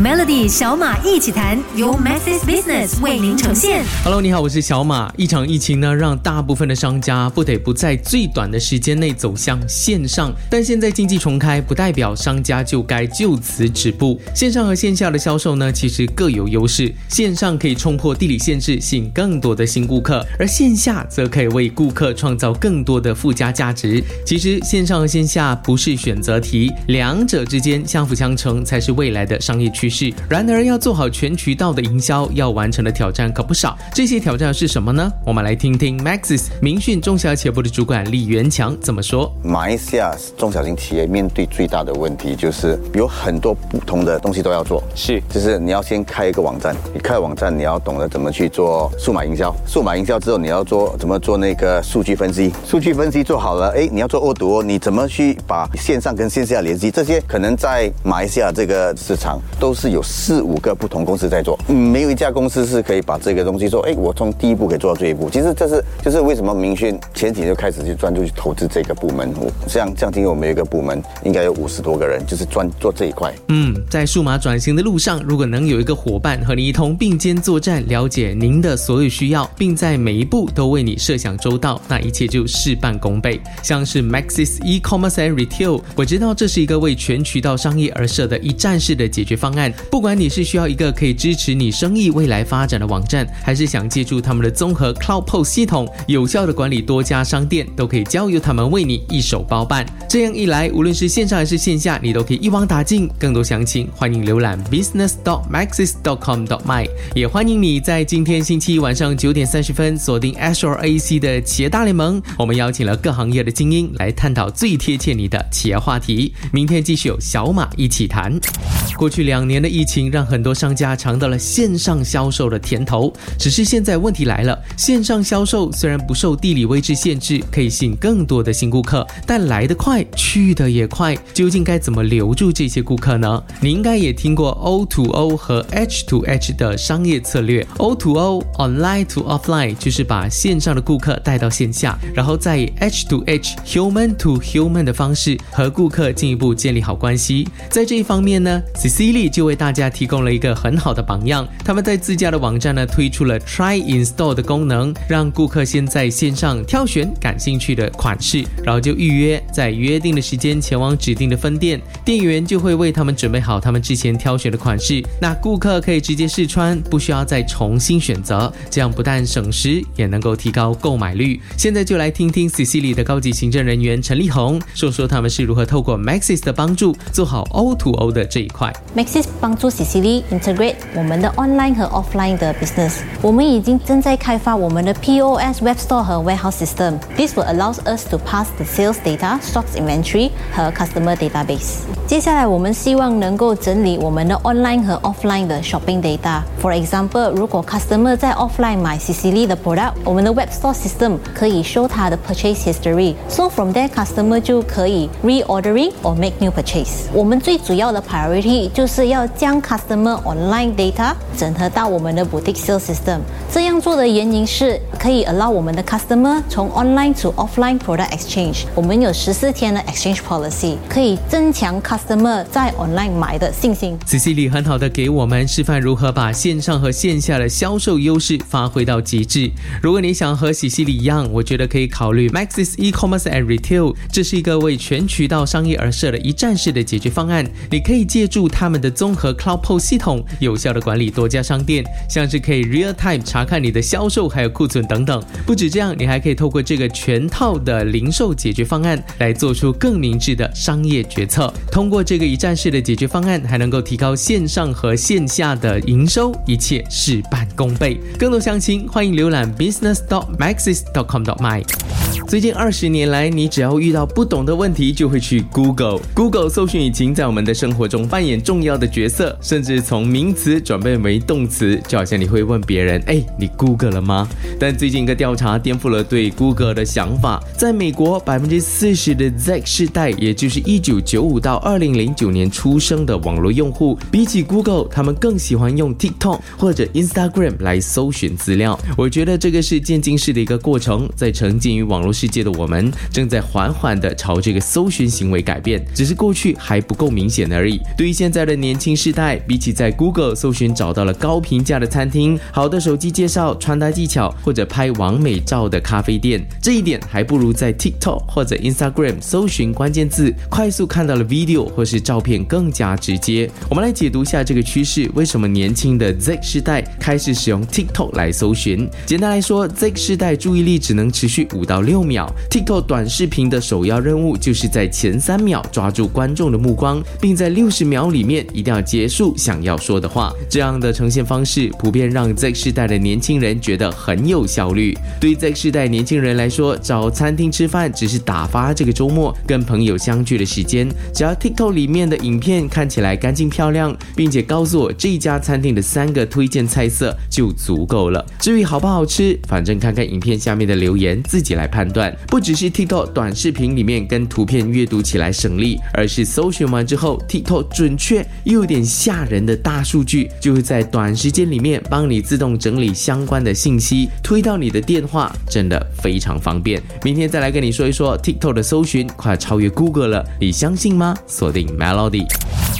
Melody 小马一起谈，由 Maxis Business 为您呈现。Hello，你好，我是小马。一场疫情呢，让大部分的商家不得不在最短的时间内走向线上。但现在经济重开，不代表商家就该就此止步。线上和线下的销售呢，其实各有优势。线上可以冲破地理限制，吸引更多的新顾客；而线下则可以为顾客创造更多的附加价值。其实线上和线下不是选择题，两者之间相辅相成才是未来的商业趋势。然而，要做好全渠道的营销，要完成的挑战可不少。这些挑战是什么呢？我们来听听 Maxis 明讯中小企业部的主管李元强怎么说。马来西亚中小型企业面对最大的问题就是有很多不同的东西都要做，是就是你要先开一个网站，你开网站你要懂得怎么去做数码营销，数码营销之后你要做怎么做那个数据分析，数据分析做好了，哎，你要做恶毒，你怎么去把线上跟线下联系？这些可能在马来西亚这个市场都是有四五个不同公司在做，嗯没有一家公司是可以把这个东西说，哎，我从第一步可以做到这一步。其实这是就是为什么明讯前几年就开始去专注去投资这个部门。我像像今天我们有一个部门，应该有五十多个人，就是专做这一块。嗯，在数码转型的路上，如果能有一个伙伴和你一同并肩作战，了解您的所有需要，并在每一步都为你设想周到，那一切就事半功倍。像是 Maxis E-commerce and Retail，我知道这是一个为全渠道商业而设的一站式的解决方案。不管你是需要一个可以支持你生意未来发展的网站，还是想借助他们的综合 Cloud POS 系统，有效的管理多家商店，都可以交由他们为你一手包办。这样一来，无论是线上还是线下，你都可以一网打尽。更多详情，欢迎浏览 business dot maxis dot com dot my。也欢迎你在今天星期一晚上九点三十分锁定 Ashore AC 的企业大联盟。我们邀请了各行业的精英来探讨最贴切你的企业话题。明天继续有小马一起谈。过去两年的疫情让很多商家尝到了线上销售的甜头，只是现在问题来了，线上销售虽然不受地理位置限制，可以吸引更多的新顾客，但来得快，去得也快，究竟该怎么留住这些顾客呢？你应该也听过 O to O 和 H to H 的商业策略，O to O（Online to Offline） 就是把线上的顾客带到线下，然后再以 H to H（Human to Human） 的方式和顾客进一步建立好关系。在这一方面呢，Cecily 就为大家提供了一个很好的榜样。他们在自家的网站呢推出了 Try Install 的功能，让顾客先在线上挑选感兴趣的款式，然后就预约，在约定的时间前往指定的分店，店员就会为他们准备好他们之前挑选的款式。那顾客可以直接试穿，不需要再重新选择，这样不但省时，也能够提高购买率。现在就来听听 Cecily 的高级行政人员陈立红说说他们是如何透过 Maxis 的帮助做好 O to O 的这一块。Maxis 帮助 Cecily integrate 我们的 online 和 offline 的 business。我们已经正在开发我们的 POS Web Store 和 Warehouse System。This will allow us to pass the sales data, stocks inventory 和 customer database。接下来我们希望能够整理我们的 online 和 offline 的 shopping data。For example，如果 customer 在 offline 买 Cecily 的 product，我们的 Web Store System 可以 show 他的 purchase history。So from there customer 就可以 reordering or make new purchase。我们最主要的 priority 就是要 将 customer online data 整合到我们的 boutique sales system。这样做的原因是可以 allow 我们的 customer 从 online to offline product exchange。我们有十四天的 exchange policy，可以增强 customer 在 online 买的信心。Cecily 很好的给我们示范如何把线上和线下的销售优势发挥到极致。如果你想和 Cecily 一样，我觉得可以考虑 Maxis E-commerce and Retail，这是一个为全渠道商业而设的一站式的解决方案。你可以借助他们的综合 Cloud POS 系统，有效的管理多家商店，像是可以 real time 查看你的销售还有库存等等。不止这样，你还可以透过这个全套的零售解决方案来做出更明智的商业决策。通过这个一站式的解决方案，还能够提高线上和线下的营收，一切事半功倍。更多详情，欢迎浏览 business dot maxis dot com dot my。最近二十年来，你只要遇到不懂的问题，就会去 Google。Google 搜寻引擎在我们的生活中扮演重要的角角色，甚至从名词转变为动词，就好像你会问别人：“哎，你 Google 了吗？”但最近一个调查颠覆了对 Google 的想法。在美国，百分之四十的 Z 世代，也就是一九九五到二零零九年出生的网络用户，比起 Google，他们更喜欢用 TikTok 或者 Instagram 来搜寻资料。我觉得这个是渐进式的一个过程，在沉浸于网络世界的我们，正在缓缓地朝这个搜寻行为改变，只是过去还不够明显而已。对于现在的年轻新世代，比起在 Google 搜寻找到了高评价的餐厅、好的手机介绍、穿搭技巧或者拍完美照的咖啡店，这一点还不如在 TikTok 或者 Instagram 搜寻关键字，快速看到了 video 或是照片更加直接。我们来解读一下这个趋势，为什么年轻的 Z 世代开始使用 TikTok 来搜寻？简单来说，Z 世代注意力只能持续五到六秒，TikTok 短视频的首要任务就是在前三秒抓住观众的目光，并在六十秒里面一定要结束想要说的话。这样的呈现方式普遍让 Z 世代的年轻人觉得很有效率。对 Z 世代年轻人来说，找餐厅吃饭只是打发这个周末跟朋友相聚的时间，只要 TikTok 里面的影片看起来干净漂亮，并且告诉我这家餐厅的三个推荐菜色就足够了。至于好不好吃，反正看看影片下面的留言自己来判断。不只是 TikTok 短视频里面跟图片阅读起来省力，而是搜寻完之后，TikTok 准确又点吓人的大数据，就会在短时间里面帮你自动整理相关的信息，推到你的电话，真的非常方便。明天再来跟你说一说 TikTok 的搜寻快超越 Google 了，你相信吗？锁定 Melody。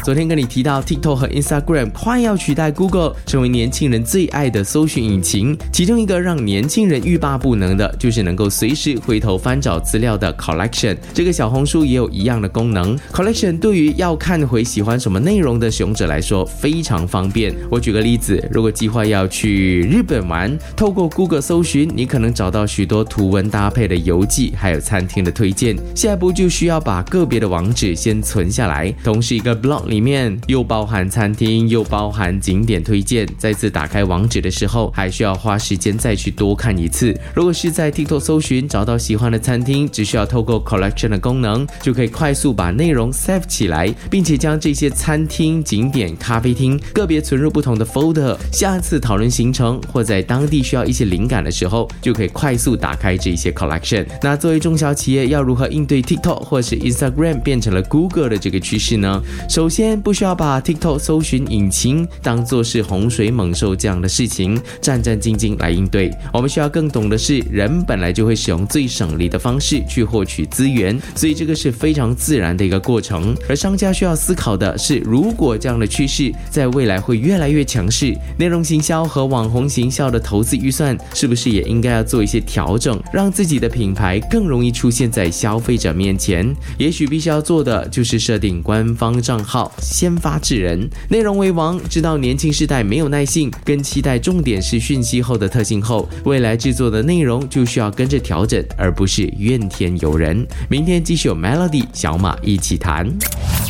昨天跟你提到 TikTok 和 Instagram 快要取代 Google 成为年轻人最爱的搜寻引擎，其中一个让年轻人欲罢不能的，就是能够随时回头翻找资料的 Collection。这个小红书也有一样的功能。Collection 对于要看回喜欢什么内容的使用者来说非常方便。我举个例子，如果计划要去日本玩，透过 Google 搜寻，你可能找到许多图文搭配的游记，还有餐厅的推荐。下一步就需要把个别的网址先存下来，同时一个 blog 里面又包含餐厅，又包含景点推荐。再次打开网址的时候，还需要花时间再去多看一次。如果是在 TikTok 搜寻找到喜欢的餐厅，只需要透过 Collection 的功能，就可以快速把内容 save 起来，并且将这些餐厅、景点、咖啡厅个别存入不同的 folder。下次讨论行程或在当地需要一些灵感的时候，就可以快速打开这些 Collection。那作为中小企业，要如何应对 TikTok 或是 Instagram 变成了 Google 的这个趋势呢？首先，不需要把 TikTok 搜寻引擎当做是洪水猛兽这样的事情，战战兢兢来应对。我们需要更懂的是，人本来就会使用最省力的方式去获取资源，所以这个是非常自然的一个过程。而商家需要思考的是，如果这样的趋势在未来会越来越强势，内容行销和网红行销的投资预算是不是也应该要做一些调整，让自己的品牌更容易出现在消费者面前？也许必须要做的就是设定官方账号，先发制人，内容为王。知道年轻世代没有耐性，跟期待重点是讯息后的特性后，未来制作的内容就需要跟着调整，而不是怨天尤人。明天继续有 Melody 小马一起谈。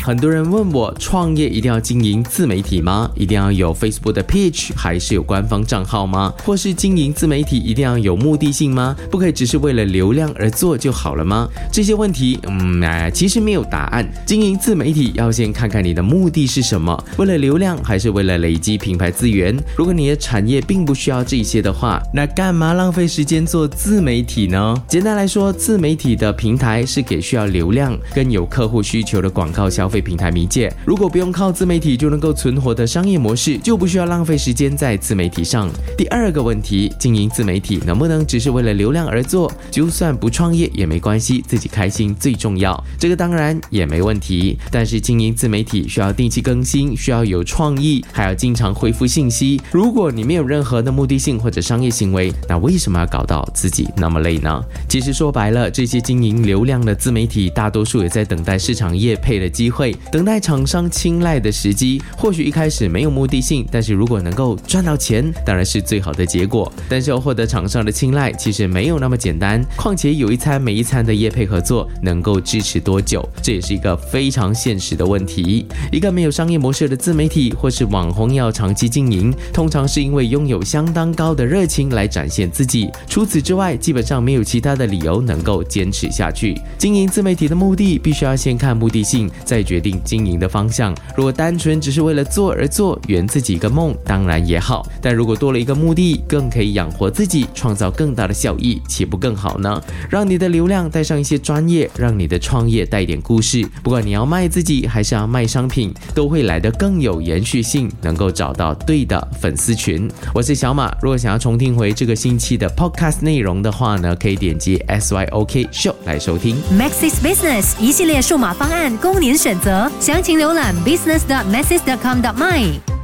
很多人问我，创业一定要经营自媒体吗？一定要有 Facebook 的 page，还是有官方账号吗？或是经营自媒体一定要有目的性吗？不可以只是为了流量而做就好了吗？这些问题，嗯，其实没有答案。经营自媒体要先看看你的目的是什么，为了流量还是为了累积品牌资源？如果你的产业并不需要这些的话，那干嘛浪费时间做自媒体呢？简单来说，自媒体的平台是给需要流量跟有客户需求的广告消费平台迷界。如果不用靠自媒体就能够存活的商业模式，就不需要浪费时间在自媒体上。第二个问题，经营自媒体能不能只是为了流量而做？就算不创业也没关系，自己开心最重要。这个当然也没问题，但是经营自媒体需要定期更新，需要有创意，还要经常回复信息。如果你没有任何的目的性或者商业行为，那为什么要搞到自己那么累呢？其实说白了，这些经营流量的自媒体，大多数也在等待市场业配的机会，会等待厂商青睐的时机。或许一开始没有目的性，但是如果能够赚到钱，当然是最好的结果。但是要获得厂商的青睐，其实没有那么简单。况且有一餐没一餐的业配合作，能够支持多久，这也是一个非常现实的问题。一个没有商业模式的自媒体或是网红要长期经营，通常是因为拥有相当高的热情来展现自己。除此之外，基本上没有其他的理由能够坚持下去。经营自媒体的目的，必须要先看目的性，再决定经营的方向。如果单纯只是为了做而做，圆自己一个梦，当然也好。但如果多了一个目的，更可以养活自己，创造更大的效益，岂不更好呢？让你的流量带上一些专业，让你的创业带点故事。不管你要卖自己还是要卖商品，都会来得更有延续性，能够找到对的粉丝群。我是小马，如果想要重听回这个星期的 podcast 内容的话呢，可以点击 SYOK Show 来收听。Maxis Business 一系列数码方案供您选则。详情浏览 business.masses.com.my。